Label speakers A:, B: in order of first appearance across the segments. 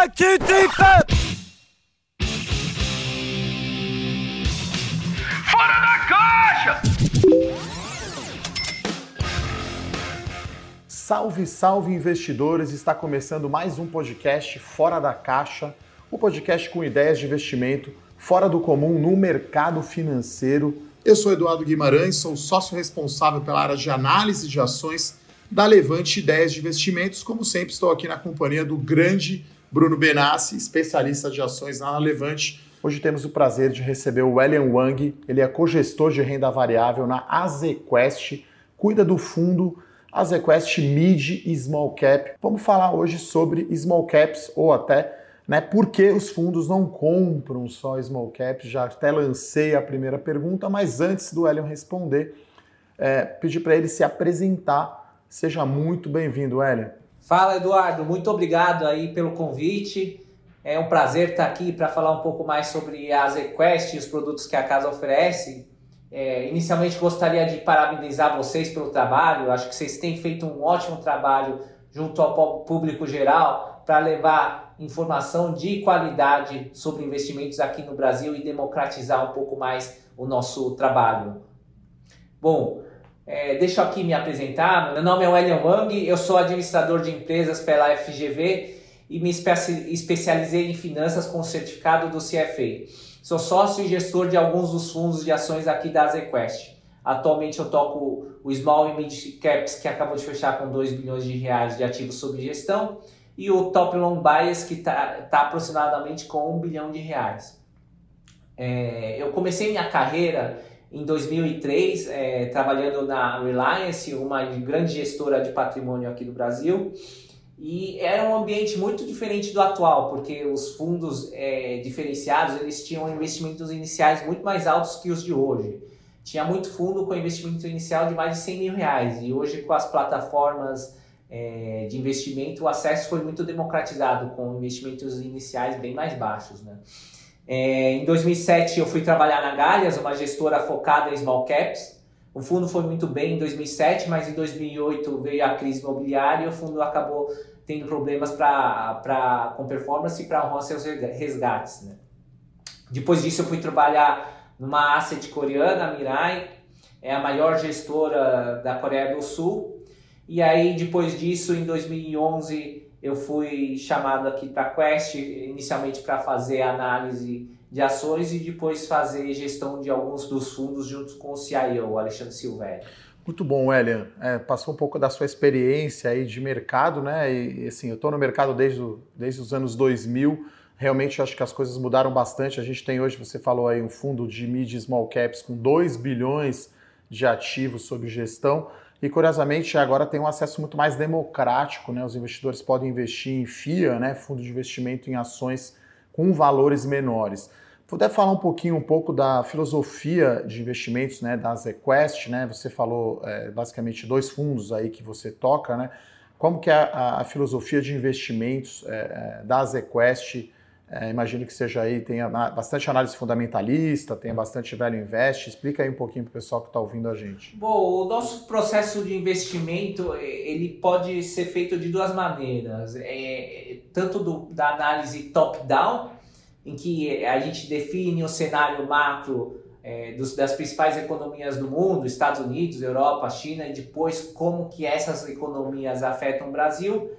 A: acredita!
B: Fora da caixa!
C: Salve, salve investidores! Está começando mais um podcast Fora da Caixa, o um podcast com ideias de investimento fora do comum no mercado financeiro. Eu sou Eduardo Guimarães, sou sócio responsável pela área de análise de ações da Levante Ideias de Investimentos. Como sempre, estou aqui na companhia do grande Bruno Benassi, especialista de ações na Levante. Hoje temos o prazer de receber o William Wang, ele é cogestor de renda variável na AZQuest, cuida do fundo AZQuest Mid e Small Cap. Vamos falar hoje sobre Small Caps ou até né, por que os fundos não compram só Small Caps. Já até lancei a primeira pergunta, mas antes do Elion responder, é, pedir para ele se apresentar. Seja muito bem-vindo, Elion.
D: Fala, Eduardo. Muito obrigado aí pelo convite. É um prazer estar aqui para falar um pouco mais sobre a ZQuest e os produtos que a casa oferece. É, inicialmente gostaria de parabenizar vocês pelo trabalho. Acho que vocês têm feito um ótimo trabalho junto ao público geral para levar informação de qualidade sobre investimentos aqui no Brasil e democratizar um pouco mais o nosso trabalho. Bom, é, deixa eu aqui me apresentar. Meu nome é William Wang, eu sou administrador de empresas pela FGV e me especializei em finanças com certificado do CFA. Sou sócio e gestor de alguns dos fundos de ações aqui da ZQuest. Atualmente eu toco o Small e Mid Caps, que acabou de fechar com 2 bilhões de reais de ativos sob gestão, e o Top Long Bias, que está tá aproximadamente com 1 bilhão de reais. É, eu comecei minha carreira em 2003, é, trabalhando na Reliance, uma grande gestora de patrimônio aqui do Brasil. E era um ambiente muito diferente do atual, porque os fundos é, diferenciados eles tinham investimentos iniciais muito mais altos que os de hoje. Tinha muito fundo com investimento inicial de mais de 100 mil reais. E hoje, com as plataformas é, de investimento, o acesso foi muito democratizado, com investimentos iniciais bem mais baixos. Né? É, em 2007 eu fui trabalhar na Galhas, uma gestora focada em small caps. O fundo foi muito bem em 2007, mas em 2008 veio a crise imobiliária e o fundo acabou tendo problemas pra, pra, com performance e para honrar seus resgates. Né? Depois disso eu fui trabalhar numa asset coreana, a Mirai, é a maior gestora da Coreia do Sul. E aí depois disso, em 2011, eu fui chamado aqui para Quest, inicialmente para fazer análise de ações e depois fazer gestão de alguns dos fundos junto com o CIO, Alexandre Silvério.
C: Muito bom, Elian. É, passou um pouco da sua experiência aí de mercado, né? E assim, eu estou no mercado desde, desde os anos 2000. Realmente acho que as coisas mudaram bastante. A gente tem hoje, você falou aí, um fundo de mid small caps com 2 bilhões de ativos sob gestão. E curiosamente agora tem um acesso muito mais democrático, né? Os investidores podem investir em FIA, né? Fundo de investimento em ações com valores menores. Puder falar um pouquinho um pouco da filosofia de investimentos, né? Da ZQuest, né? Você falou é, basicamente dois fundos aí que você toca, né? Como que é a, a filosofia de investimentos é, da ZQuest é, imagino que seja aí, tenha bastante análise fundamentalista, tenha bastante velho invest. Explica aí um pouquinho para o pessoal que está ouvindo a gente.
D: Bom, o nosso processo de investimento ele pode ser feito de duas maneiras. É, tanto do, da análise top-down, em que a gente define o cenário macro é, dos, das principais economias do mundo, Estados Unidos, Europa, China, e depois como que essas economias afetam o Brasil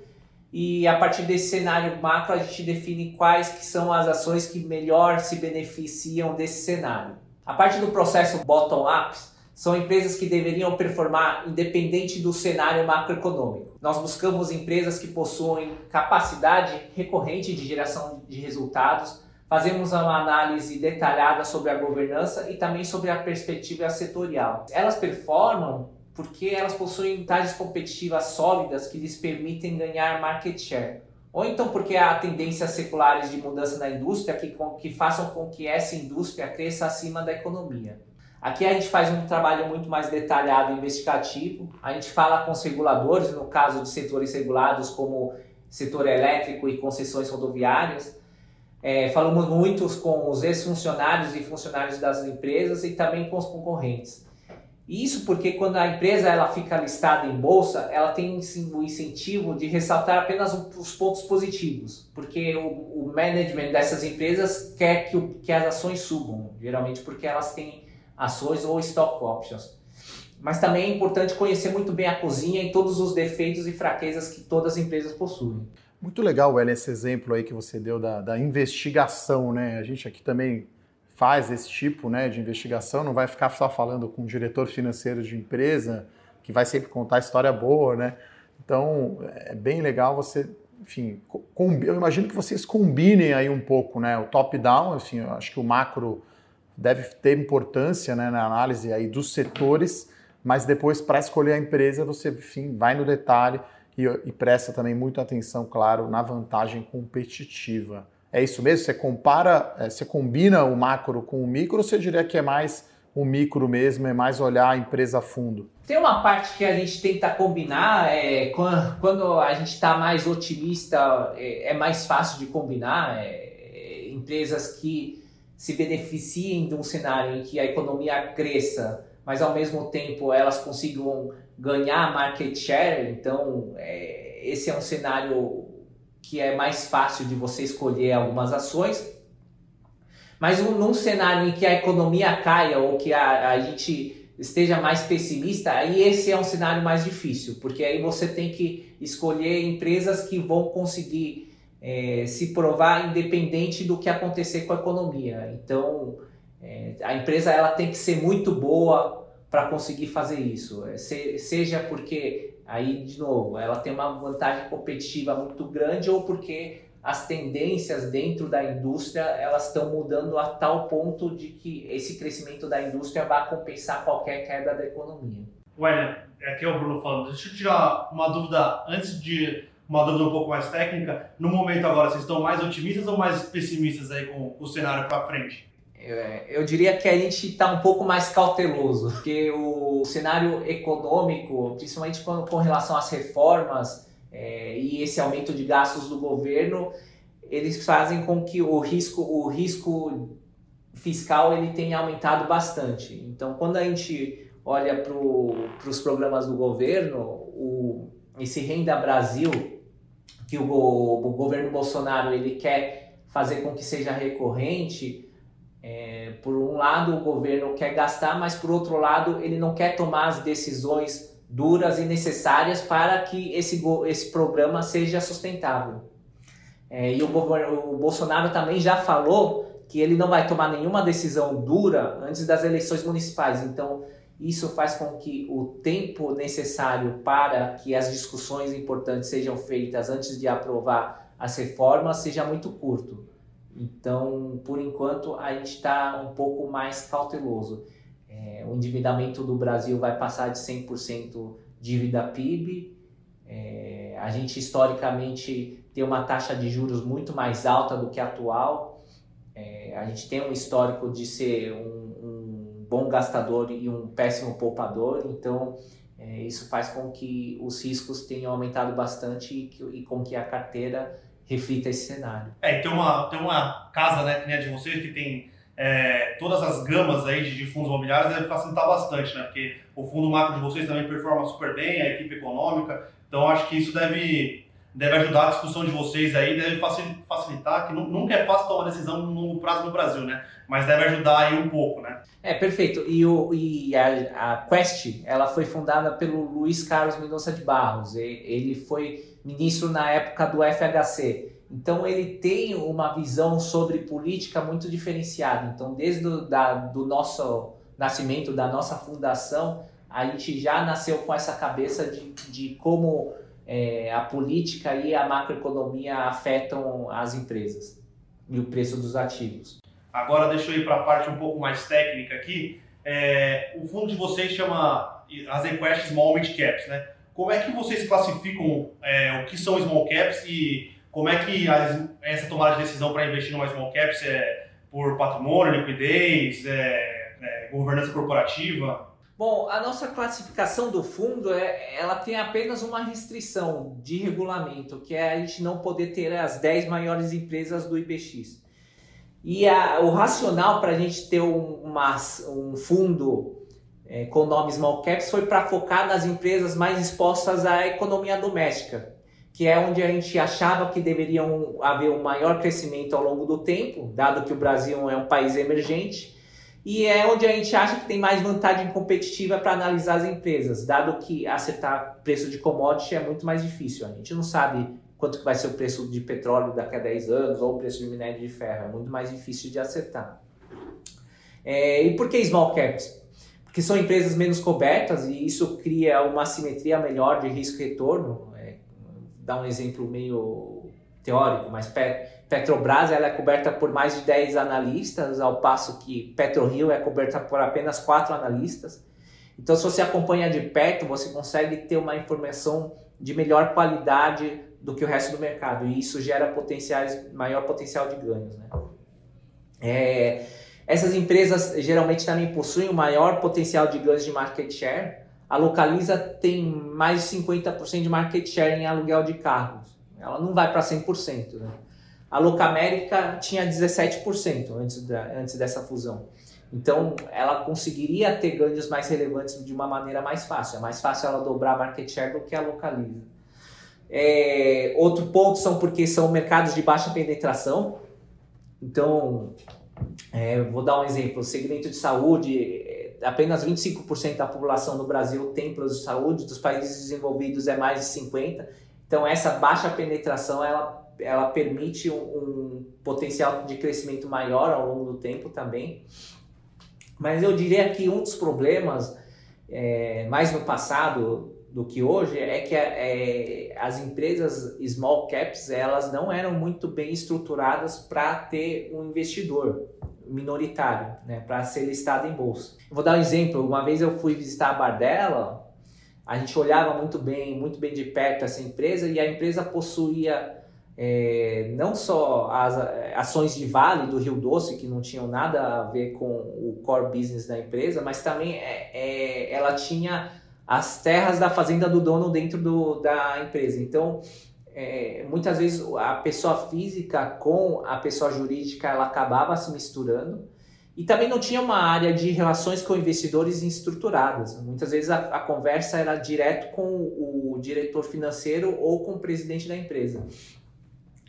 D: e a partir desse cenário macro a gente define quais que são as ações que melhor se beneficiam desse cenário. A parte do processo bottom-up são empresas que deveriam performar independente do cenário macroeconômico. Nós buscamos empresas que possuem capacidade recorrente de geração de resultados, fazemos uma análise detalhada sobre a governança e também sobre a perspectiva setorial. Elas performam porque elas possuem vantagens competitivas sólidas que lhes permitem ganhar market share. Ou então porque há tendências seculares de mudança na indústria que, que façam com que essa indústria cresça acima da economia. Aqui a gente faz um trabalho muito mais detalhado e investigativo. A gente fala com os reguladores, no caso de setores regulados como setor elétrico e concessões rodoviárias. É, falamos muito com os ex-funcionários e funcionários das empresas e também com os concorrentes. Isso porque quando a empresa ela fica listada em bolsa, ela tem o incentivo de ressaltar apenas os pontos positivos, porque o, o management dessas empresas quer que, o, que as ações subam, geralmente porque elas têm ações ou stock options. Mas também é importante conhecer muito bem a cozinha e todos os defeitos e fraquezas que todas as empresas possuem.
C: Muito legal, Well, esse exemplo aí que você deu da, da investigação, né? A gente aqui também faz esse tipo né, de investigação, não vai ficar só falando com o diretor financeiro de empresa, que vai sempre contar história boa, né? Então, é bem legal você, enfim, eu imagino que vocês combinem aí um pouco, né? O top-down, assim, eu acho que o macro deve ter importância né, na análise aí dos setores, mas depois, para escolher a empresa, você, enfim, vai no detalhe e, e presta também muita atenção, claro, na vantagem competitiva. É isso mesmo? Você compara, é, você combina o macro com o micro ou você diria que é mais o micro mesmo, é mais olhar a empresa a fundo?
D: Tem uma parte que a gente tenta combinar, é, quando a gente está mais otimista, é, é, mais fácil de combinar. É, empresas que se beneficiem de um cenário em que a economia cresça, mas ao mesmo tempo elas consigam ganhar market share, então é, esse é um cenário que é mais fácil de você escolher algumas ações. Mas um, num cenário em que a economia caia ou que a, a gente esteja mais pessimista, aí esse é um cenário mais difícil, porque aí você tem que escolher empresas que vão conseguir é, se provar independente do que acontecer com a economia. Então, é, a empresa ela tem que ser muito boa para conseguir fazer isso, é, se, seja porque Aí, de novo, ela tem uma vantagem competitiva muito grande ou porque as tendências dentro da indústria elas estão mudando a tal ponto de que esse crescimento da indústria vai compensar qualquer queda da economia.
A: William, aqui é o Bruno falando. Deixa eu tirar uma dúvida antes de uma dúvida um pouco mais técnica. No momento agora, vocês estão mais otimistas ou mais pessimistas aí com o cenário para frente?
D: É, eu diria que a gente está um pouco mais cauteloso, porque o cenário econômico, principalmente com, com relação às reformas é, e esse aumento de gastos do governo, eles fazem com que o risco, o risco fiscal ele tenha aumentado bastante. Então, quando a gente olha para os programas do governo, o, esse Renda Brasil, que o, o governo Bolsonaro ele quer fazer com que seja recorrente, é, por um lado, o governo quer gastar, mas por outro lado, ele não quer tomar as decisões duras e necessárias para que esse, esse programa seja sustentável. É, e o, o Bolsonaro também já falou que ele não vai tomar nenhuma decisão dura antes das eleições municipais. Então, isso faz com que o tempo necessário para que as discussões importantes sejam feitas antes de aprovar as reformas seja muito curto. Então, por enquanto, a gente está um pouco mais cauteloso. É, o endividamento do Brasil vai passar de 100% dívida PIB. É, a gente historicamente tem uma taxa de juros muito mais alta do que a atual. É, a gente tem um histórico de ser um, um bom gastador e um péssimo poupador, então é, isso faz com que os riscos tenham aumentado bastante e, que, e com que a carteira reflita esse cenário.
A: É, tem uma, tem uma casa, né, que de vocês, que tem é, todas as gamas aí de, de, fundos imobiliários, deve facilitar bastante, né? Porque o fundo macro de vocês também performa super bem, a equipe econômica, então acho que isso deve, deve ajudar a discussão de vocês aí, deve facilitar, que nunca é fácil tomar decisão no longo prazo no Brasil, né? Mas deve ajudar aí um pouco, né?
D: É, perfeito. E, o, e a, a Quest, ela foi fundada pelo Luiz Carlos Mendonça de Barros. Ele foi ministro na época do FHC. Então ele tem uma visão sobre política muito diferenciada. Então desde o da, do nosso nascimento, da nossa fundação, a gente já nasceu com essa cabeça de, de como é, a política e a macroeconomia afetam as empresas e o preço dos ativos.
A: Agora deixa eu ir para a parte um pouco mais técnica aqui. É, o fundo de vocês chama as Equest Small Mid Caps, né? Como é que vocês classificam é, o que são small caps e como é que as, essa tomada de decisão para investir numa small caps é por patrimônio, liquidez, é, é, governança corporativa?
D: Bom, a nossa classificação do fundo é, ela tem apenas uma restrição de regulamento, que é a gente não poder ter as 10 maiores empresas do IBX. E a, o racional para a gente ter um, uma, um fundo é, com nome Small Caps foi para focar nas empresas mais expostas à economia doméstica, que é onde a gente achava que deveriam haver um maior crescimento ao longo do tempo, dado que o Brasil é um país emergente, e é onde a gente acha que tem mais vantagem competitiva para analisar as empresas, dado que acertar preço de commodity é muito mais difícil. A gente não sabe quanto que vai ser o preço de petróleo daqui a 10 anos ou o preço de minério de ferro, é muito mais difícil de acertar. É, e por que small caps? Porque são empresas menos cobertas e isso cria uma simetria melhor de risco e retorno. É, dá um exemplo meio teórico, mas Petrobras ela é coberta por mais de 10 analistas, ao passo que PetroRio é coberta por apenas 4 analistas. Então, se você acompanha de perto, você consegue ter uma informação de melhor qualidade do que o resto do mercado, e isso gera potenciais, maior potencial de ganhos. Né? É, essas empresas geralmente também possuem o maior potencial de ganhos de market share. A Localiza tem mais de 50% de market share em aluguel de carros. Ela não vai para 100%. Né? A Locamérica tinha 17% antes, da, antes dessa fusão. Então, ela conseguiria ter ganhos mais relevantes de uma maneira mais fácil. É mais fácil ela dobrar a market share do que a Localiza. É, outro ponto são porque são mercados de baixa penetração. Então, é, vou dar um exemplo: o segmento de saúde, é, apenas 25% da população no Brasil tem planos de saúde, dos países desenvolvidos é mais de 50%. Então, essa baixa penetração ela ela permite um, um, potencial de crescimento maior ao longo do tempo também. Mas eu diria que um dos problemas, é, mais no passado do que hoje, é que é, as empresas small caps elas não eram muito bem estruturadas para ter um investidor minoritário, né, para ser listado em bolsa. vou dar um exemplo. Uma vez eu fui visitar a Bardella, a gente olhava muito bem, muito bem de perto essa empresa e a empresa possuía é, não só as ações de Vale do Rio Doce, que não tinham nada a ver com o core business da empresa, mas também é, é, ela tinha as terras da fazenda do dono dentro do, da empresa. Então, é, muitas vezes a pessoa física com a pessoa jurídica ela acabava se misturando e também não tinha uma área de relações com investidores estruturadas. Muitas vezes a, a conversa era direto com o diretor financeiro ou com o presidente da empresa.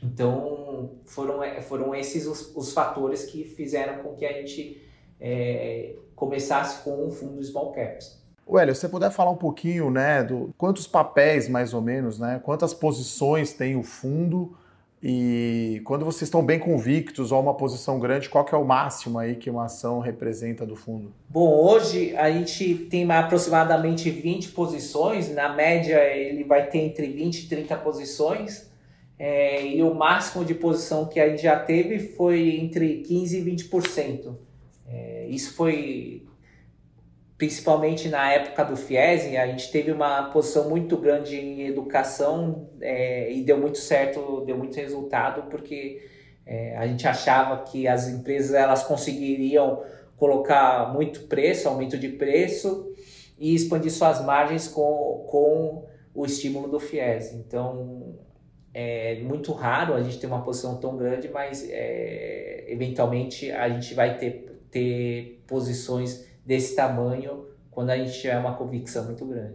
D: Então, foram, é, foram esses os, os fatores que fizeram com que a gente é, começasse com um fundo small caps.
C: Hélio, se você puder falar um pouquinho, né, do quantos papéis mais ou menos, né, quantas posições tem o fundo e quando vocês estão bem convictos ou uma posição grande, qual que é o máximo aí que uma ação representa do fundo?
D: Bom, hoje a gente tem aproximadamente 20 posições, na média ele vai ter entre 20 e 30 posições. É, e o máximo de posição que a gente já teve foi entre 15% e 20%. É, isso foi principalmente na época do FIES, a gente teve uma posição muito grande em educação é, e deu muito certo, deu muito resultado, porque é, a gente achava que as empresas elas conseguiriam colocar muito preço, aumento de preço e expandir suas margens com, com o estímulo do FIES. Então, é muito raro a gente ter uma posição tão grande, mas é, eventualmente a gente vai ter, ter posições desse tamanho quando a gente tiver uma convicção muito grande.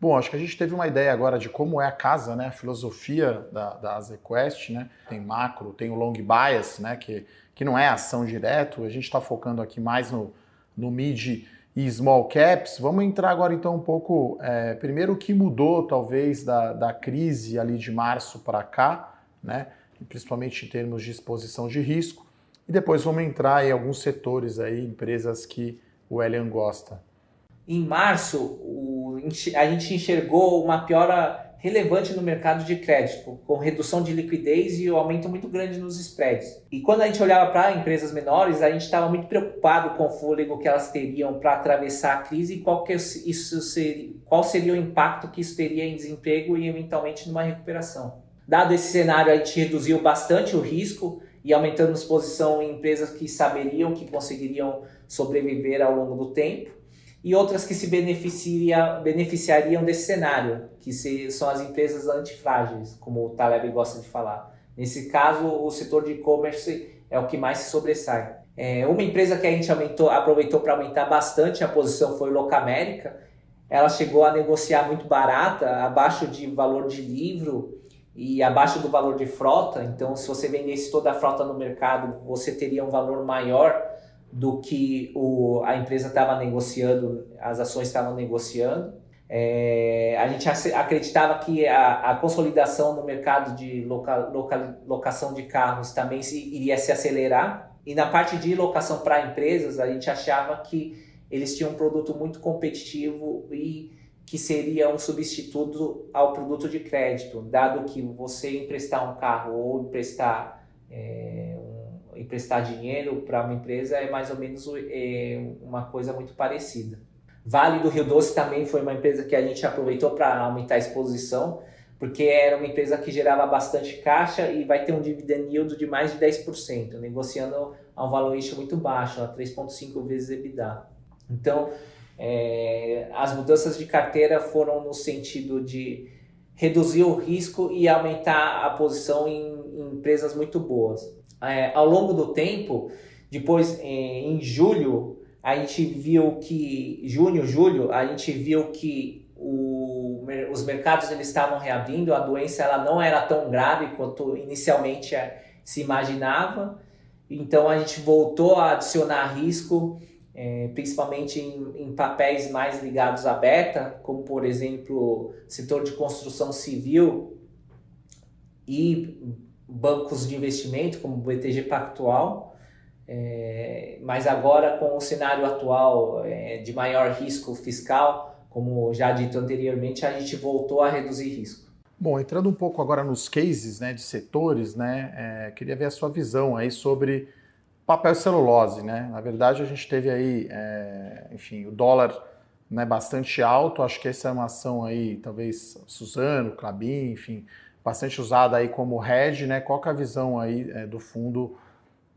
C: Bom, acho que a gente teve uma ideia agora de como é a casa, né? A filosofia da, da AZQuest, né? Tem macro, tem o long bias, né? Que, que não é ação direto. A gente está focando aqui mais no, no mid e small caps. Vamos entrar agora então um pouco, é, primeiro o que mudou talvez da, da crise ali de março para cá, né? principalmente em termos de exposição de risco, e depois vamos entrar em alguns setores aí, empresas que o Elian gosta.
D: Em março, o, a gente enxergou uma piora relevante no mercado de crédito, com redução de liquidez e um aumento muito grande nos spreads. E quando a gente olhava para empresas menores, a gente estava muito preocupado com o fôlego que elas teriam para atravessar a crise e qual, que isso seria, qual seria o impacto que isso teria em desemprego e eventualmente numa recuperação. Dado esse cenário, a gente reduziu bastante o risco e aumentando a exposição em empresas que saberiam que conseguiriam sobreviver ao longo do tempo e outras que se beneficiaria, beneficiariam desse cenário, que se, são as empresas antifrágeis, como o Taleb gosta de falar. Nesse caso, o setor de e-commerce é o que mais se sobressai. É, uma empresa que a gente aumentou, aproveitou para aumentar bastante a posição foi o Locamérica. Ela chegou a negociar muito barata, abaixo de valor de livro e abaixo do valor de frota. Então, se você vendesse toda a frota no mercado, você teria um valor maior do que o, a empresa estava negociando, as ações estavam negociando. É, a gente acreditava que a, a, consolidação no mercado de loca, loca, locação de carros também se, iria se acelerar. E na parte de locação para empresas, a gente achava que eles tinham um produto muito competitivo e que seria um substituto ao produto de crédito, dado que você emprestar um carro ou emprestar, é, emprestar dinheiro para uma empresa é mais ou menos é, uma coisa muito parecida. Vale do Rio Doce também foi uma empresa que a gente aproveitou para aumentar a exposição, porque era uma empresa que gerava bastante caixa e vai ter um dividend yield de mais de 10%, negociando a um valuation muito baixo, a 3,5 vezes EBITDA. Então, é, as mudanças de carteira foram no sentido de reduzir o risco e aumentar a posição em, em empresas muito boas. É, ao longo do tempo, depois em, julho, a gente viu que junho, julho, a gente viu que o, os mercados eles estavam reabrindo, a doença ela não era tão grave quanto inicialmente é, se imaginava. Então a gente voltou a adicionar risco, é, principalmente em, em, papéis mais ligados à beta, como por exemplo setor de construção civil e bancos de investimento, como o BTG Pactual. É, mas agora, com o cenário atual é, de maior risco fiscal, como já dito anteriormente, a gente voltou a reduzir risco.
C: Bom, entrando um pouco agora nos cases né, de setores, né, é, queria ver a sua visão aí sobre papel celulose. Né? Na verdade, a gente teve aí, é, enfim, o dólar né, bastante alto, acho que essa é uma ação aí, talvez Suzano, Clabin, enfim, bastante usada aí como hedge, né? Qual é a visão aí é, do fundo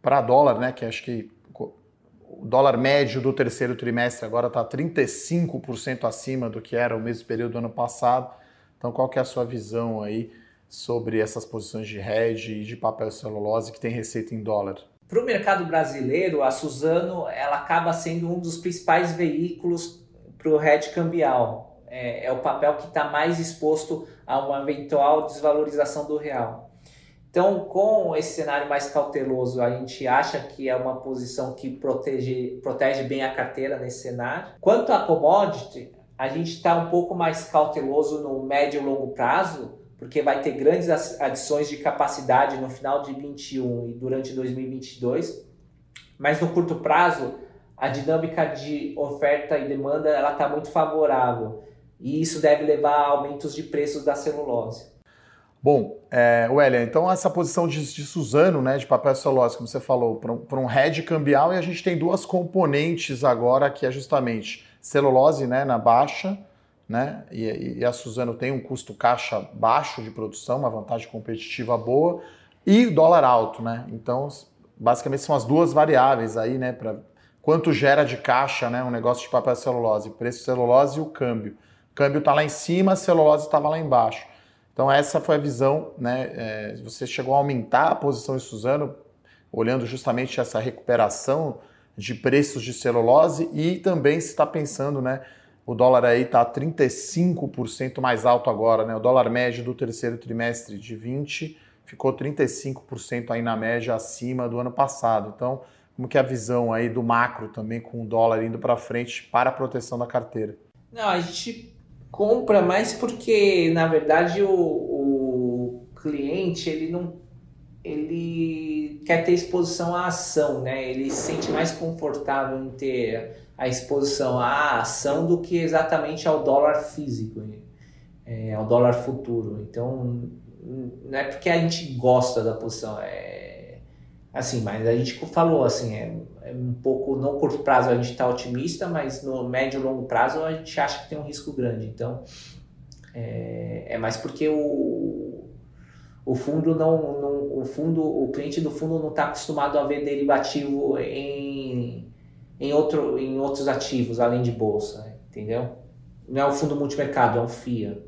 C: para dólar, né, que acho que o dólar médio do terceiro trimestre agora está 35% acima do que era o mesmo período do ano passado. Então, qual que é a sua visão aí sobre essas posições de hedge e de papel celulose que tem receita em dólar?
D: Para o mercado brasileiro, a Suzano ela acaba sendo um dos principais veículos para o hedge cambial. É, é o papel que está mais exposto a uma eventual desvalorização do real. Então, com esse cenário mais cauteloso, a gente acha que é uma posição que protege, protege bem a carteira nesse cenário. Quanto à commodity, a gente está um pouco mais cauteloso no médio e longo prazo, porque vai ter grandes adições de capacidade no final de 2021 e durante 2022. Mas no curto prazo, a dinâmica de oferta e demanda ela está muito favorável e isso deve levar a aumentos de preços da celulose.
C: Bom, é, Wélia, então essa posição de, de Suzano, né, de papel celulose, como você falou, para um, um hedge cambial, e a gente tem duas componentes agora, que é justamente celulose né, na baixa, né, e, e a Suzano tem um custo caixa baixo de produção, uma vantagem competitiva boa, e dólar alto, né? Então, basicamente são as duas variáveis aí, né, para quanto gera de caixa, né, um negócio de papel celulose, preço celulose e o câmbio. Câmbio está lá em cima, a celulose estava lá embaixo. Então essa foi a visão, né? É, você chegou a aumentar a posição em Suzano, olhando justamente essa recuperação de preços de celulose e também se está pensando, né? O dólar aí está 35% mais alto agora, né? O dólar médio do terceiro trimestre de 20 ficou 35% aí na média acima do ano passado. Então, como que é a visão aí do macro também com o dólar indo para frente para a proteção da carteira?
D: Não, a gente compra mais porque, na verdade, o, o cliente ele não ele quer ter exposição à ação, né? Ele se sente mais confortável em ter a exposição à ação do que exatamente ao dólar físico, é, ao dólar futuro. Então, não é porque a gente gosta da posição, é assim, mas a gente falou assim, é, é um pouco, no curto prazo a gente está otimista, mas no médio e longo prazo a gente acha que tem um risco grande. Então, é, é mais porque o, o fundo não, não, o fundo, o cliente do fundo não está acostumado a ver derivativo em, em, outro, em outros ativos além de bolsa, entendeu? Não é o fundo multimercado, é um FIA.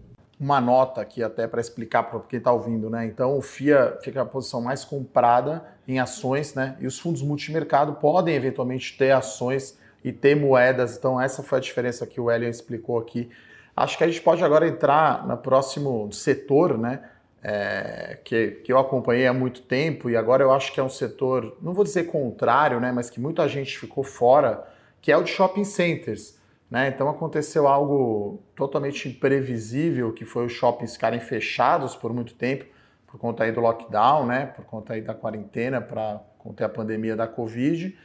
C: Uma nota aqui até para explicar para quem está ouvindo, né? Então o FIA fica a posição mais comprada em ações, né? E os fundos multimercado podem eventualmente ter ações e ter moedas. Então essa foi a diferença que o Elian explicou aqui. Acho que a gente pode agora entrar no próximo setor, né? É, que, que eu acompanhei há muito tempo e agora eu acho que é um setor, não vou dizer contrário, né? Mas que muita gente ficou fora, que é o de shopping centers. Né? Então aconteceu algo totalmente imprevisível, que foi os shoppings ficarem fechados por muito tempo, por conta aí do lockdown, né? por conta aí da quarentena, para conter a pandemia da Covid.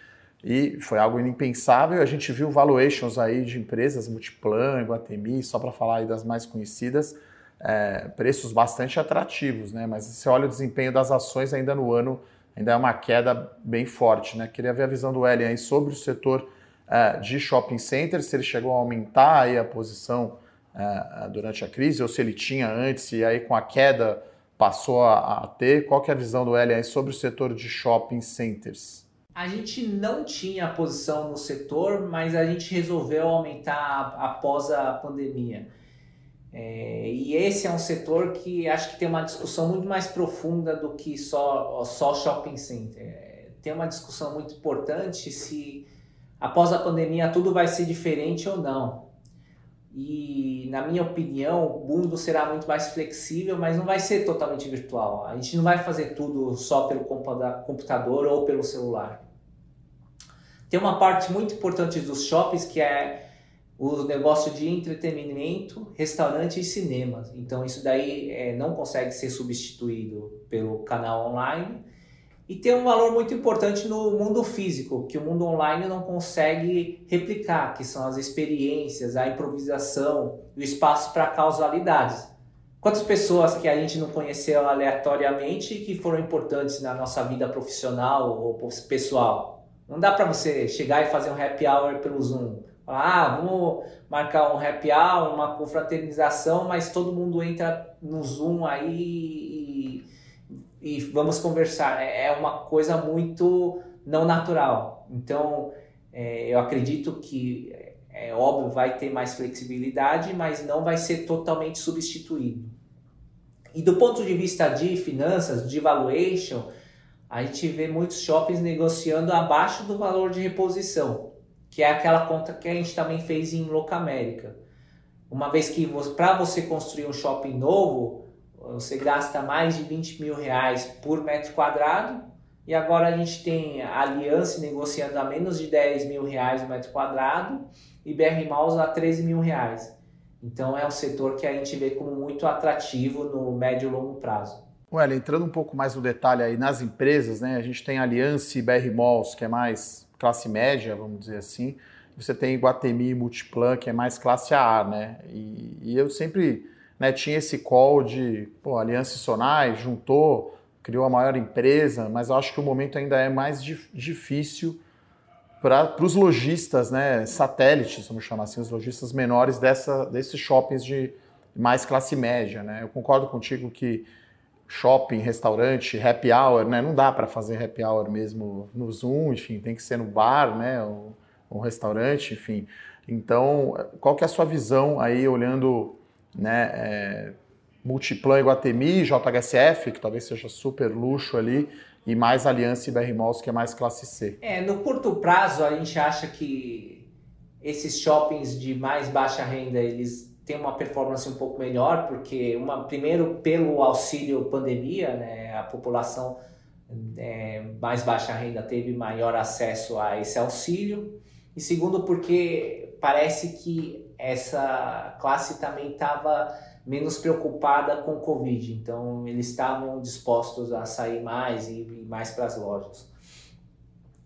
C: E foi algo impensável. A gente viu valuations aí de empresas, Multiplan, Guatemi, só para falar aí das mais conhecidas, é, preços bastante atrativos, né? Mas você olha o desempenho das ações ainda no ano, ainda é uma queda bem forte, né? Queria ver a visão do Elian sobre o setor de shopping centers, se ele chegou a aumentar aí a posição uh, durante a crise, ou se ele tinha antes e aí com a queda passou a, ter. Qual que é a visão do L sobre o setor de shopping centers?
D: A gente não tinha posição no setor, mas a gente resolveu aumentar após a pandemia. É, e esse é um setor que acho que tem uma discussão muito mais profunda do que só, só shopping center. É, tem uma discussão muito importante se após a pandemia tudo vai ser diferente ou não. E, na minha opinião, o mundo será muito mais flexível, mas não vai ser totalmente virtual. A gente não vai fazer tudo só pelo computador ou pelo celular. Tem uma parte muito importante dos shoppings que é o negócio de entretenimento, restaurante e cinemas. Então, isso daí é, não consegue ser substituído pelo canal online e tem um valor muito importante no mundo físico, que o mundo online não consegue replicar, que são as experiências, a improvisação e o espaço para causalidades. Quantas pessoas que a gente não conheceu aleatoriamente que foram importantes na nossa vida profissional ou pessoal? Não dá para você chegar e fazer um happy hour pelo Zoom. Ah, vamos marcar um happy hour, uma confraternização, mas todo mundo entra no Zoom aí e vamos conversar. É, é uma coisa muito não natural. Então, é, eu acredito que, é, é óbvio, vai ter mais flexibilidade, mas não vai ser totalmente substituído. E do ponto de vista de finanças, de valuation, a gente vê muitos shoppings negociando abaixo do valor de reposição, que é aquela conta que a gente também fez em Locamérica. Uma vez que para você construir um shopping novo, você gasta mais de 20 mil reais por metro quadrado e agora a gente tem a Aliança negociando a menos de 10 mil reais o metro quadrado e BR Malls a 13 mil reais. Então é um setor que a gente vê como muito atrativo no médio e longo prazo.
C: Well, entrando um pouco mais no detalhe aí nas empresas, né? A gente tem Aliança e BR Malls, que é mais classe média, vamos dizer assim. Você tem Guatemi e Multiplan, que é mais classe A, né? E, e eu sempre né, tinha esse call de pô, Aliança Sonai, juntou, criou a maior empresa, mas eu acho que o momento ainda é mais difícil para os lojistas, né, satélites, vamos chamar assim, os lojistas menores dessa, desses shoppings de mais classe média. Né? Eu concordo contigo que shopping, restaurante, happy hour, né, não dá para fazer happy hour mesmo no Zoom, enfim, tem que ser no bar, né, ou, um restaurante, enfim. Então, qual que é a sua visão aí olhando né, é, Multiplan Iguatemi, JHSF, que talvez seja super luxo ali, e mais Aliança e BR que é mais classe C.
D: É, no curto prazo a gente acha que esses shoppings de mais baixa renda, eles têm uma performance um pouco melhor, porque uma, primeiro pelo auxílio pandemia, né, a população é, mais baixa renda teve maior acesso a esse auxílio, e segundo porque parece que essa classe também estava menos preocupada com o Covid, então eles estavam dispostos a sair mais e ir mais para as lojas.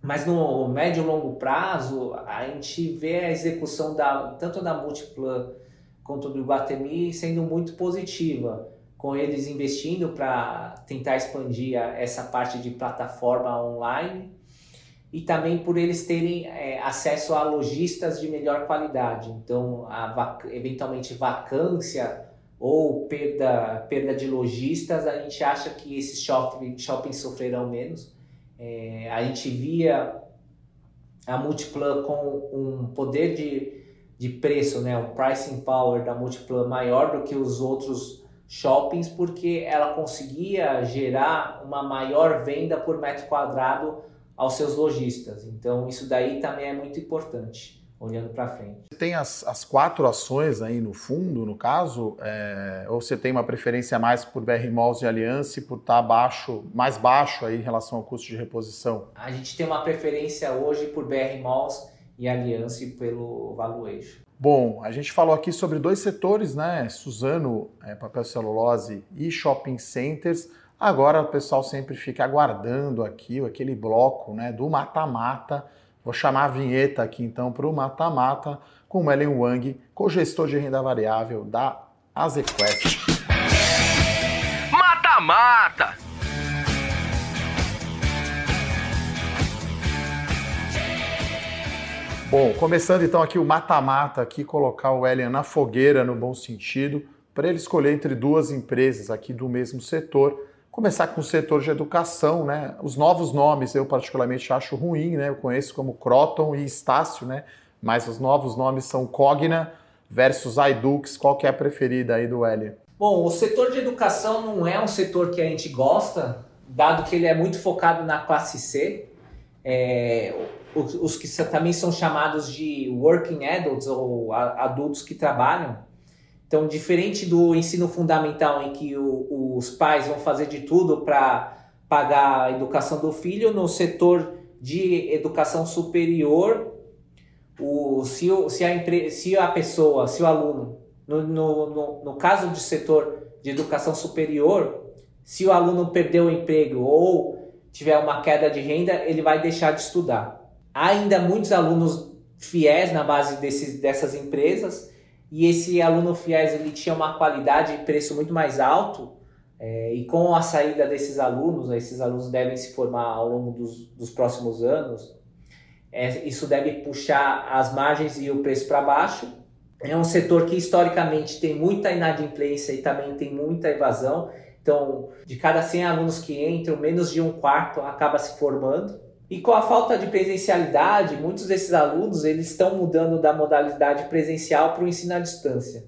D: Mas no médio e longo prazo, a gente vê a execução da, tanto da Multiplan quanto do Iguatemi sendo muito positiva, com eles investindo para tentar expandir essa parte de plataforma online e também por eles terem é, acesso a lojistas de melhor qualidade. Então, a vac eventualmente vacância ou perda, perda de lojistas, a gente acha que esses shopping, shoppings sofrerão menos. É, a gente via a Multiplan com um poder de de preço, né, o pricing power da Multiplan maior do que os outros shoppings, porque ela conseguia gerar uma maior venda por metro quadrado aos seus lojistas. Então, isso daí também é muito importante olhando para frente.
C: Tem as, as quatro ações aí no fundo, no caso, é, ou você tem uma preferência mais por BR Malls e Aliança por estar tá baixo, mais baixo aí em relação ao custo de reposição?
D: A gente tem uma preferência hoje por BR Malls e Aliança pelo valuation.
C: Bom, a gente falou aqui sobre dois setores, né? Suzano, é, papel celulose e shopping centers. Agora o pessoal sempre fica aguardando aqui aquele bloco né, do mata-mata Vou chamar a vinheta aqui então para o mata-mata com o Ellen Wang, co-gestor de renda variável da Azequest.
B: Mata-mata!
C: Bom, começando então aqui o mata-mata, aqui colocar o Elian na fogueira no bom sentido, para ele escolher entre duas empresas aqui do mesmo setor Começar com o setor de educação, né? Os novos nomes eu particularmente acho ruim, né? Eu conheço como Croton e Estácio, né? Mas os novos nomes são Cogna versus Aidux. Qual que é a preferida aí do Hélio?
D: Bom, o setor de educação não é um setor que a gente gosta, dado que ele é muito focado na classe C. É, os, os, que também são chamados de working adults ou adultos que trabalham então, diferente do ensino fundamental, em que o, os pais vão fazer de tudo para pagar a educação do filho, no setor de educação superior, o, se, se, a, se a pessoa, se o aluno, no, no, no, no caso de setor de educação superior, se o aluno perdeu o emprego ou tiver uma queda de renda, ele vai deixar de estudar. Há ainda muitos alunos fiéis na base desses, dessas empresas e esse aluno FIES ele tinha uma qualidade e preço muito mais alto, é, e com a saída desses alunos, esses alunos devem se formar ao longo dos, dos próximos anos, é, isso deve puxar as margens e o preço para baixo. É um setor que historicamente tem muita inadimplência e também tem muita evasão. Então, de cada 100 alunos que entram, menos de um quarto acaba se formando. E com a falta de presencialidade, muitos desses alunos eles estão mudando da modalidade presencial para o ensino à distância,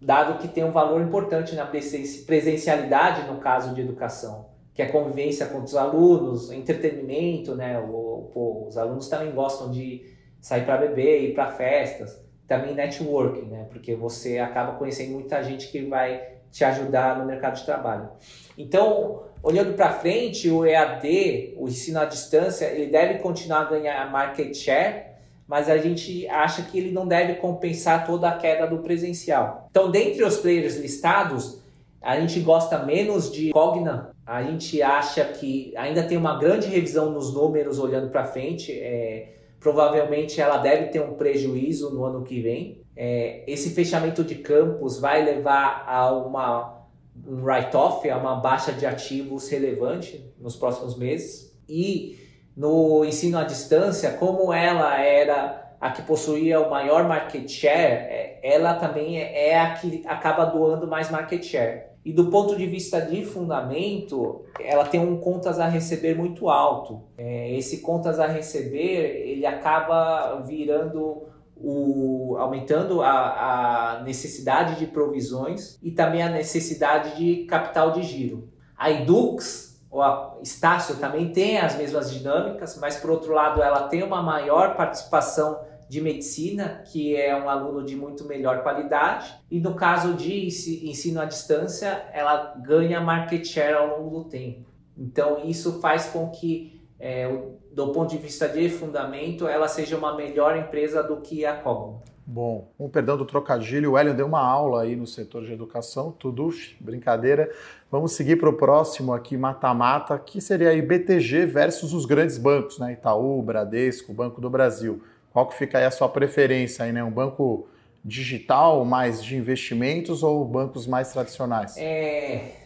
D: dado que tem um valor importante na presencialidade no caso de educação, que é convivência com os alunos, entretenimento, né? O, pô, os alunos também gostam de sair para beber, ir para festas, também networking, né? Porque você acaba conhecendo muita gente que vai te ajudar no mercado de trabalho. Então, olhando para frente, o EAD, o ensino à distância, ele deve continuar a ganhar market share, mas a gente acha que ele não deve compensar toda a queda do presencial. Então, dentre os players listados, a gente gosta menos de Cogna, a gente acha que ainda tem uma grande revisão nos números olhando para frente, é, provavelmente ela deve ter um prejuízo no ano que vem. É, esse fechamento de campos vai levar a uma um write-off, é uma baixa de ativos relevante nos próximos meses. E no ensino à distância, como ela era a que possuía o maior market share, é, ela também é, é a que acaba doando mais market share. E do ponto de vista de fundamento, ela tem um contas a receber muito alto. É, esse contas a receber, ele acaba virando o, aumentando a, a, necessidade de provisões e também a necessidade de capital de giro. A Edux, ou a Estácio, também tem as mesmas dinâmicas, mas por outro lado ela tem uma maior participação de medicina, que é um aluno de muito melhor qualidade, e no caso de ensino à distância, ela ganha market share ao longo do tempo. Então isso faz com que é, do ponto de vista de fundamento, ela seja uma melhor empresa do que a Cogna.
C: Bom, um perdão do trocadilho, o Hélio deu uma aula aí no setor de educação, tudo brincadeira. Vamos seguir para o próximo aqui, mata-mata, que seria aí BTG versus os grandes bancos, né? Itaú, Bradesco, Banco do Brasil. Qual que fica aí a sua preferência aí, né? Um banco digital, mais de investimentos ou bancos mais tradicionais?
D: É,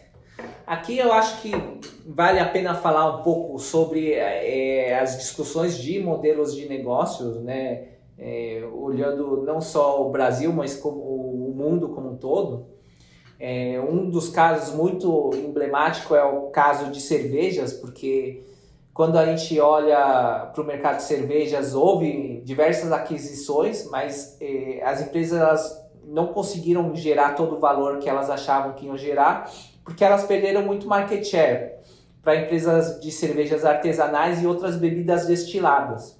D: Aqui eu acho que vale a pena falar um pouco sobre é, as discussões de modelos de negócios, né? É, olhando não só o Brasil, mas como o mundo como um todo. É, um dos casos muito emblemático é o caso de cervejas, porque quando a gente olha para o mercado de cervejas, houve diversas aquisições, mas as empresas não conseguiram gerar todo o valor que elas achavam que iam gerar, porque elas perderam muito market share para empresas de cervejas artesanais e outras bebidas destiladas.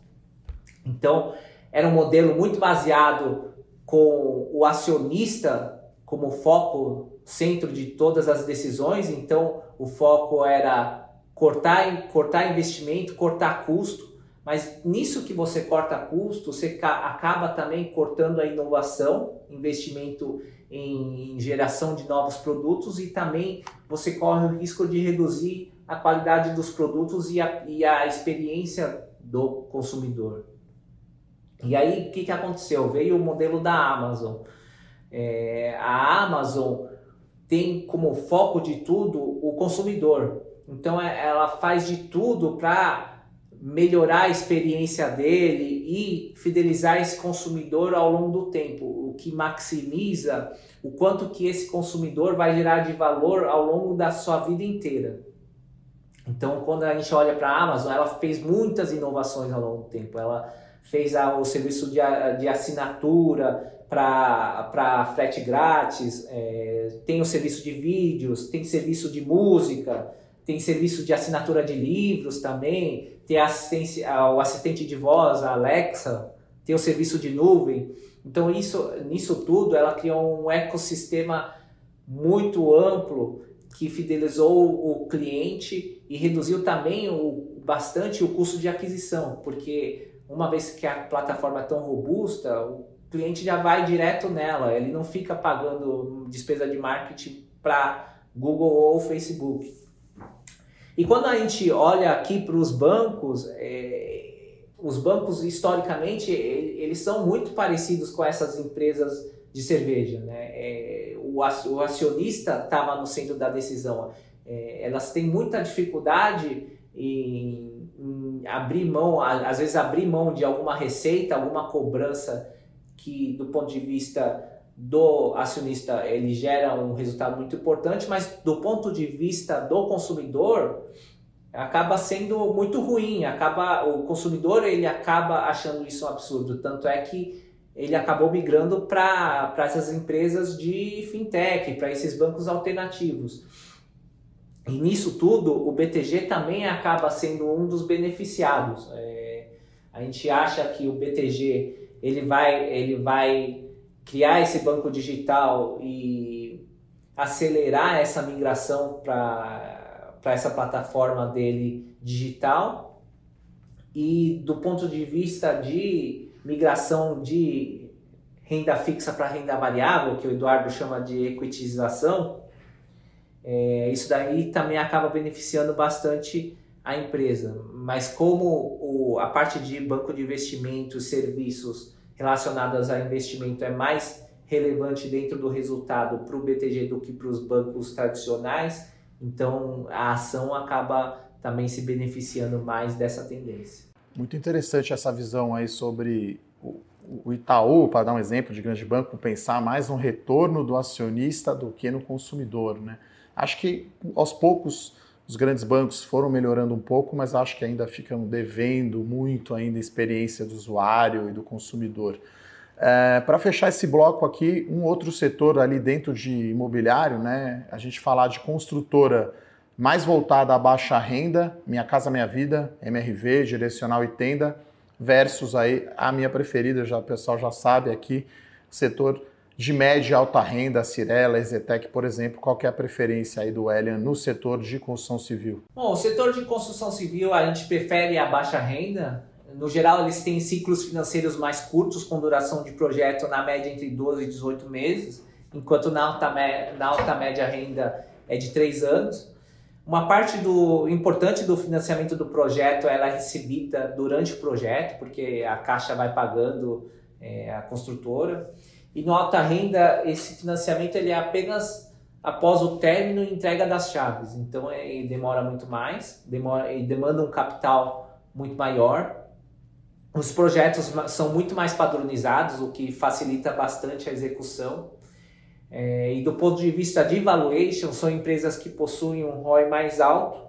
D: Então, era um modelo muito baseado com o acionista como foco, centro de todas as decisões. Então, o foco era cortar, cortar investimento, cortar custo. Mas nisso que você corta custo, você acaba também cortando a inovação, investimento em, em geração de novos produtos e também você corre o risco de reduzir a qualidade dos produtos e a, e a experiência do consumidor. E aí, o que, que aconteceu? Veio o modelo da Amazon. É, a Amazon tem como foco de tudo o consumidor. Então, é, ela faz de tudo para melhorar a experiência dele e fidelizar esse consumidor ao longo do tempo, o que maximiza o quanto que esse consumidor vai gerar de valor ao longo da sua vida inteira. Então, quando a gente olha para a Amazon, ela fez muitas inovações ao longo do tempo. Ela fez a, o serviço de, de assinatura para frete grátis, é, tem o serviço de vídeos, tem serviço de música, tem serviço de assinatura de livros também, tem assistência, o assistente de voz, a Alexa, tem o serviço de nuvem. Então, isso, nisso tudo, ela criou um ecossistema muito amplo que fidelizou o cliente e reduziu também o, bastante o custo de aquisição, porque uma vez que a plataforma é tão robusta, o cliente já vai direto nela, ele não fica pagando despesa de marketing para Google ou Facebook. E quando a gente olha aqui para os bancos, é, os bancos historicamente eles são muito parecidos com essas empresas de cerveja. Né? É, o, o acionista estava no centro da decisão. É, elas têm muita dificuldade em abrir mão, às vezes abrir mão de alguma receita, alguma cobrança que do ponto de vista do acionista ele gera um resultado muito importante, mas do ponto de vista do consumidor acaba sendo muito ruim, acaba o consumidor ele acaba achando isso um absurdo, tanto é que ele acabou migrando para essas empresas de fintech, para esses bancos alternativos. E nisso tudo, o BTG também acaba sendo um dos beneficiados. É, a gente acha que o BTG ele vai, ele vai criar esse banco digital e acelerar essa migração para essa plataforma dele digital. E do ponto de vista de migração de renda fixa para renda variável, que o Eduardo chama de equitização, é, isso daí também acaba beneficiando bastante a empresa. Mas como o, a parte de banco de investimentos, serviços relacionados a investimento é mais relevante dentro do resultado para o BTG do que para os bancos tradicionais, então a ação acaba também se beneficiando mais dessa tendência.
C: Muito interessante essa visão aí sobre o Itaú, para dar um exemplo de grande banco, pensar mais no retorno do acionista do que no consumidor, né? Acho que aos poucos os grandes bancos foram melhorando um pouco, mas acho que ainda ficam devendo muito ainda a experiência do usuário e do consumidor. É, Para fechar esse bloco aqui, um outro setor ali dentro de imobiliário, né? A gente falar de construtora mais voltada à baixa renda, Minha Casa Minha Vida, MRV, Direcional e Tenda, versus aí a minha preferida, já o pessoal já sabe aqui, setor de média e alta renda, a Cirela, a Exetec, por exemplo, qual é a preferência aí do Elian no setor de construção civil?
D: Bom, o setor de construção civil a gente prefere a baixa renda. No geral, eles têm ciclos financeiros mais curtos, com duração de projeto na média entre 12 e 18 meses, enquanto na alta, na alta média renda é de 3 anos. Uma parte do importante do financiamento do projeto ela é recebida durante o projeto, porque a caixa vai pagando é, a construtora. E no alta renda, esse financiamento ele é apenas após o término e entrega das chaves. Então, é, ele demora muito mais, demora, ele demanda um capital muito maior. Os projetos são muito mais padronizados, o que facilita bastante a execução. É, e do ponto de vista de valuation, são empresas que possuem um ROI mais alto,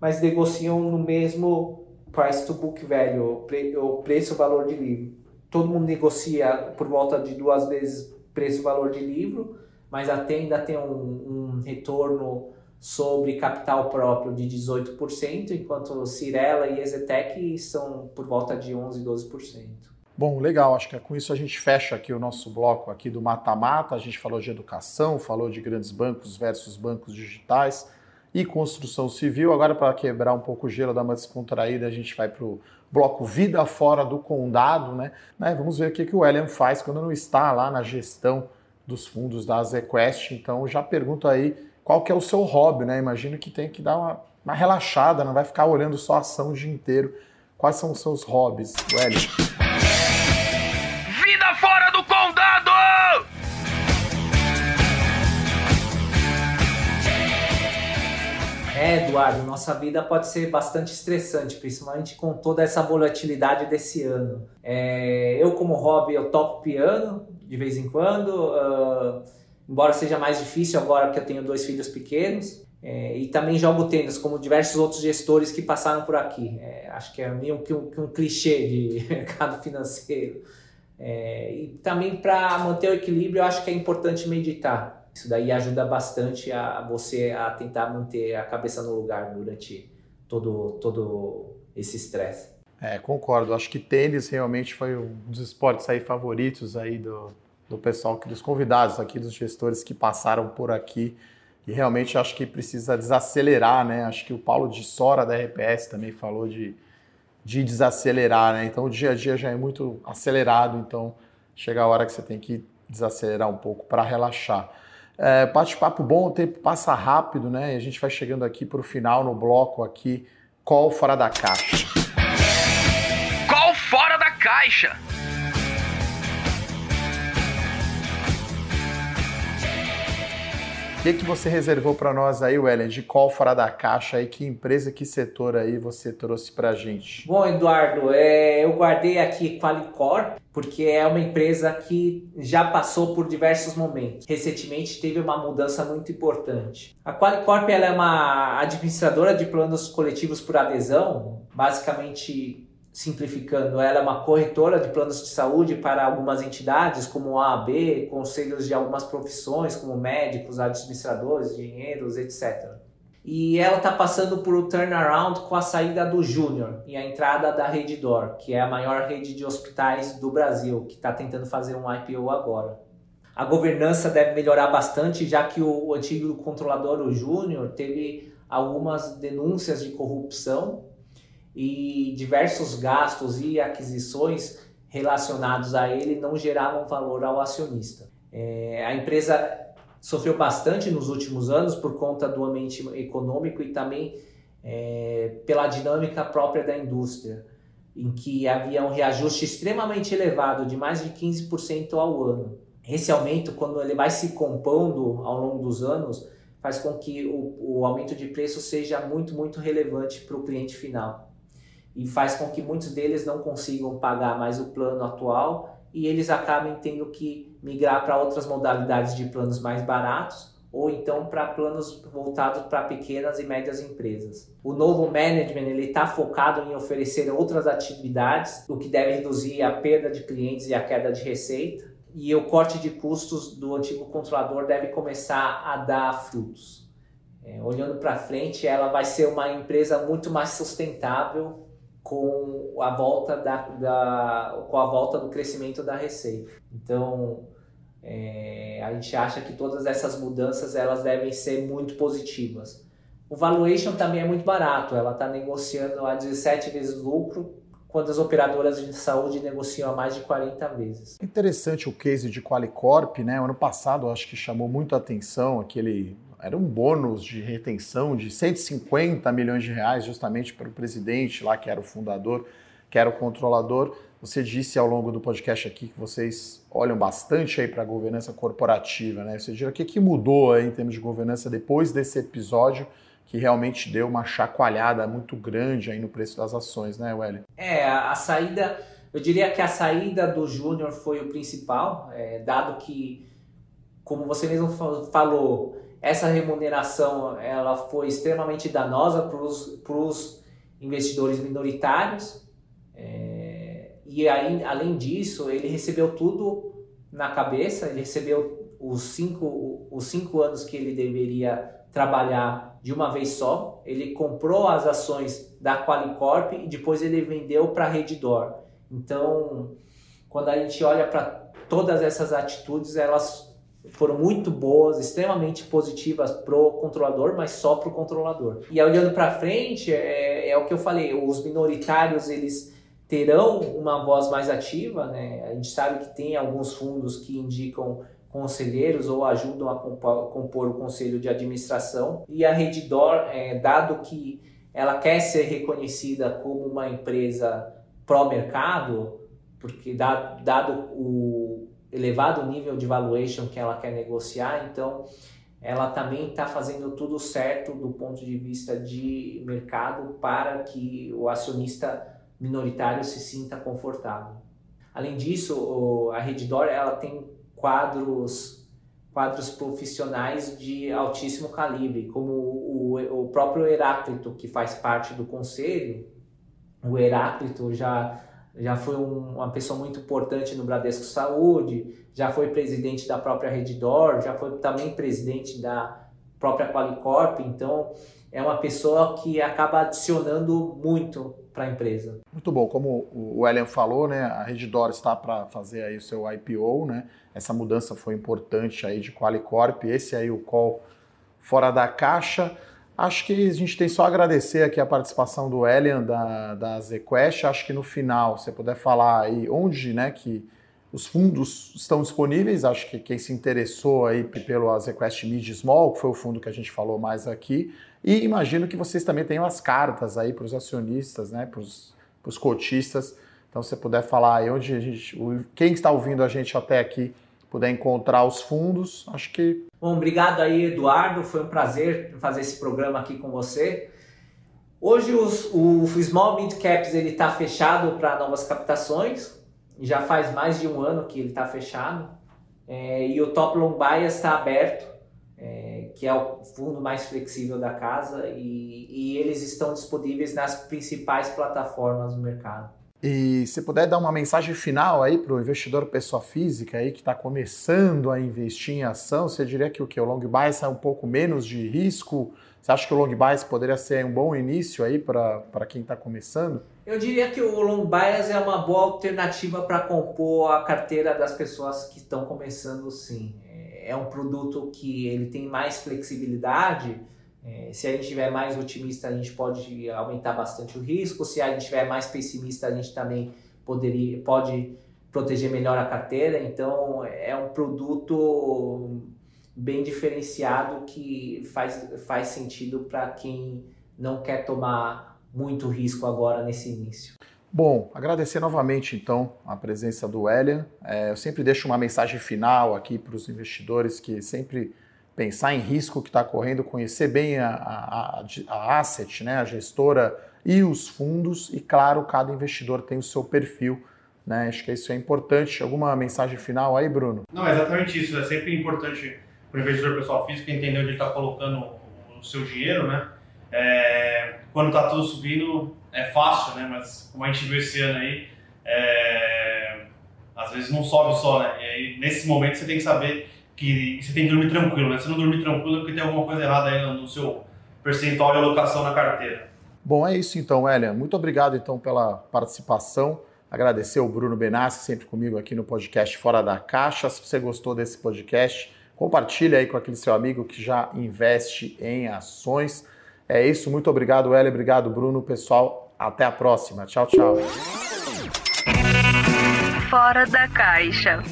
D: mas negociam no mesmo price to book value, o preço-valor de livro. Todo mundo negocia por volta de duas vezes preço-valor de livro, mas a tenda tem um, um retorno sobre capital próprio de 18%, enquanto Cirela e Ezetec são por volta de 11%, 12%.
C: Bom, legal. Acho que com isso a gente fecha aqui o nosso bloco aqui do mata-mata. A gente falou de educação, falou de grandes bancos versus bancos digitais e construção civil. Agora, para quebrar um pouco o gelo, dar uma descontraída, a gente vai para o bloco Vida Fora do Condado, né? né? Vamos ver o que, que o Elian faz quando não está lá na gestão dos fundos da ZQuest. Então, já pergunto aí qual que é o seu hobby, né? Imagino que tem que dar uma, uma relaxada, não vai ficar olhando só a ação o dia inteiro. Quais são os seus hobbies, Elian?
D: É, Eduardo, nossa vida pode ser bastante estressante, principalmente com toda essa volatilidade desse ano. É, eu, como hobby, eu toco piano de vez em quando, uh, embora seja mais difícil agora que eu tenho dois filhos pequenos. É, e também jogo tênis, como diversos outros gestores que passaram por aqui. É, acho que é meio que um, que um clichê de mercado financeiro. É, e também para manter o equilíbrio, eu acho que é importante meditar. Isso daí ajuda bastante a você a tentar manter a cabeça no lugar durante todo, todo esse estresse.
C: É, concordo. Acho que tênis realmente foi um dos esportes aí favoritos aí do, do pessoal, dos convidados aqui, dos gestores que passaram por aqui. E realmente acho que precisa desacelerar, né? Acho que o Paulo de Sora da RPS também falou de, de desacelerar, né? Então o dia a dia já é muito acelerado, então chega a hora que você tem que desacelerar um pouco para relaxar. É, Bate-papo bom, o tempo passa rápido, né? E a gente vai chegando aqui para o final no bloco aqui, qual fora da caixa.
B: Qual fora da caixa?
C: O que, que você reservou para nós aí, Wellen, de qual fora da caixa aí, que empresa, que setor aí você trouxe para a gente?
D: Bom, Eduardo, é, eu guardei aqui Qualicor, porque é uma empresa que já passou por diversos momentos. Recentemente teve uma mudança muito importante. A Qualicorp ela é uma administradora de planos coletivos por adesão, basicamente simplificando, ela é uma corretora de planos de saúde para algumas entidades, como a conselhos de algumas profissões, como médicos, administradores, engenheiros, etc. E ela está passando por um turnaround com a saída do Júnior e a entrada da Redditor, que é a maior rede de hospitais do Brasil, que está tentando fazer um IPO agora. A governança deve melhorar bastante, já que o antigo controlador, o Júnior, teve algumas denúncias de corrupção e diversos gastos e aquisições relacionados a ele não geravam valor ao acionista. É, a empresa sofreu bastante nos últimos anos por conta do ambiente econômico e também é, pela dinâmica própria da indústria, em que havia um reajuste extremamente elevado, de mais de 15% ao ano. Esse aumento, quando ele vai se compondo ao longo dos anos, faz com que o, o aumento de preço seja muito, muito relevante para o cliente final e faz com que muitos deles não consigam pagar mais o plano atual e eles acabem tendo que migrar para outras modalidades de planos mais baratos ou então para planos voltados para pequenas e médias empresas. O novo management ele está focado em oferecer outras atividades, o que deve reduzir a perda de clientes e a queda de receita. E o corte de custos do antigo controlador deve começar a dar frutos. É, olhando para frente, ela vai ser uma empresa muito mais sustentável com a volta da, da, com a volta do crescimento da receita. Então é, a gente acha que todas essas mudanças elas devem ser muito positivas. O valuation também é muito barato, ela está negociando a 17 vezes lucro, quando as operadoras de saúde negociam a mais de 40 vezes.
C: Interessante o case de Qualicorp, né? Ano passado acho que chamou muito a atenção aquele era um bônus de retenção de 150 milhões de reais justamente para o presidente lá, que era o fundador, que era o controlador. Você disse ao longo do podcast aqui que vocês olham bastante aí para a governança corporativa, né? Você diria o que, que mudou aí em termos de governança depois desse episódio que realmente deu uma chacoalhada muito grande aí no preço das ações, né, Welly?
D: É, a, saída, eu diria que a saída do Júnior foi o principal, é, dado que, como você mesmo falou, essa remuneração ela foi extremamente danosa para os investidores minoritários. É, e aí, além disso, ele recebeu tudo na cabeça, ele recebeu os cinco, os cinco anos que ele deveria trabalhar de uma vez só. Ele comprou as ações da Qualicorp e depois ele vendeu para a Redditor. Então, quando a gente olha para todas essas atitudes, elas foram muito boas, extremamente positivas pro controlador, mas só pro controlador. E olhando para frente, é, é, o que eu falei, os minoritários eles terão uma voz mais ativa, né? A gente sabe que tem alguns fundos que indicam conselheiros ou ajudam a compor, o conselho de administração. E a Reddor, é, dado que ela quer ser reconhecida como uma empresa pró-mercado, porque dado o elevado nível de valuation que ela quer negociar, então ela também está fazendo tudo certo do ponto de vista de mercado para que o acionista minoritário se sinta confortável. Além disso, a Reddor ela tem quadros quadros profissionais de altíssimo calibre, como o, o próprio Heráclito, que faz parte do conselho. O Heráclito já já foi um, uma pessoa muito importante no Bradesco Saúde, já foi presidente da própria Reddor, já foi também presidente da própria Qualicorp, então é uma pessoa que acaba adicionando muito para a empresa.
C: Muito bom, como o Elian falou, né, a Reddor está para fazer aí o seu IPO, né? Essa mudança foi importante aí de Qualicorp, esse aí o call fora da caixa. Acho que a gente tem só a agradecer aqui a participação do Elian da, da ZQuest. Acho que no final, se puder falar aí onde né, que os fundos estão disponíveis, acho que quem se interessou aí pelo ZQuest Mid Small, que foi o fundo que a gente falou mais aqui, e imagino que vocês também tenham as cartas aí para os acionistas, né, para os cotistas. Então, se puder falar aí onde a gente, quem está ouvindo a gente até aqui puder encontrar os fundos, acho que.
D: Bom, obrigado aí, Eduardo. Foi um prazer fazer esse programa aqui com você. Hoje os, o Small Mid Caps ele está fechado para novas captações. Já faz mais de um ano que ele está fechado. É, e o Top Long Bias está aberto, é, que é o fundo mais flexível da casa, e, e eles estão disponíveis nas principais plataformas do mercado.
C: E se puder dar uma mensagem final aí para o investidor pessoa física aí que está começando a investir em ação, você diria que o que o long bias é um pouco menos de risco? Você acha que o long bias poderia ser um bom início aí para quem está começando?
D: Eu diria que o long bias é uma boa alternativa para compor a carteira das pessoas que estão começando, sim. É um produto que ele tem mais flexibilidade é, se a gente estiver mais otimista, a gente pode aumentar bastante o risco. Se a gente estiver mais pessimista, a gente também poderia, pode proteger melhor a carteira. Então, é um produto bem diferenciado que faz, faz sentido para quem não quer tomar muito risco agora nesse início.
C: Bom, agradecer novamente então a presença do Elian. É, eu sempre deixo uma mensagem final aqui para os investidores que sempre pensar em risco que está correndo, conhecer bem a, a, a, asset, né, a gestora e os fundos, e claro, cada investidor tem o seu perfil. Né? Acho que isso é importante. Alguma mensagem final aí, Bruno?
A: Não, é exatamente isso. É sempre importante para o investidor pessoal físico entender onde ele está colocando o seu dinheiro, né? É, quando está tudo subindo é fácil, né? Mas como a gente viu esse ano aí, é, às vezes não sobe só, né? E aí, nesse momento você tem que saber que você tem que dormir tranquilo, né? Se não dormir tranquilo é porque tem alguma coisa errada aí no seu percentual de alocação na carteira.
C: Bom, é isso então, Elian. Muito obrigado então pela participação. Agradecer o Bruno Benassi, sempre comigo aqui no podcast Fora da Caixa. Se você gostou desse podcast, compartilhe aí com aquele seu amigo que já investe em ações. É isso, muito obrigado, Elian. Obrigado, Bruno. Pessoal, até a próxima. Tchau, tchau.
E: Fora da Caixa.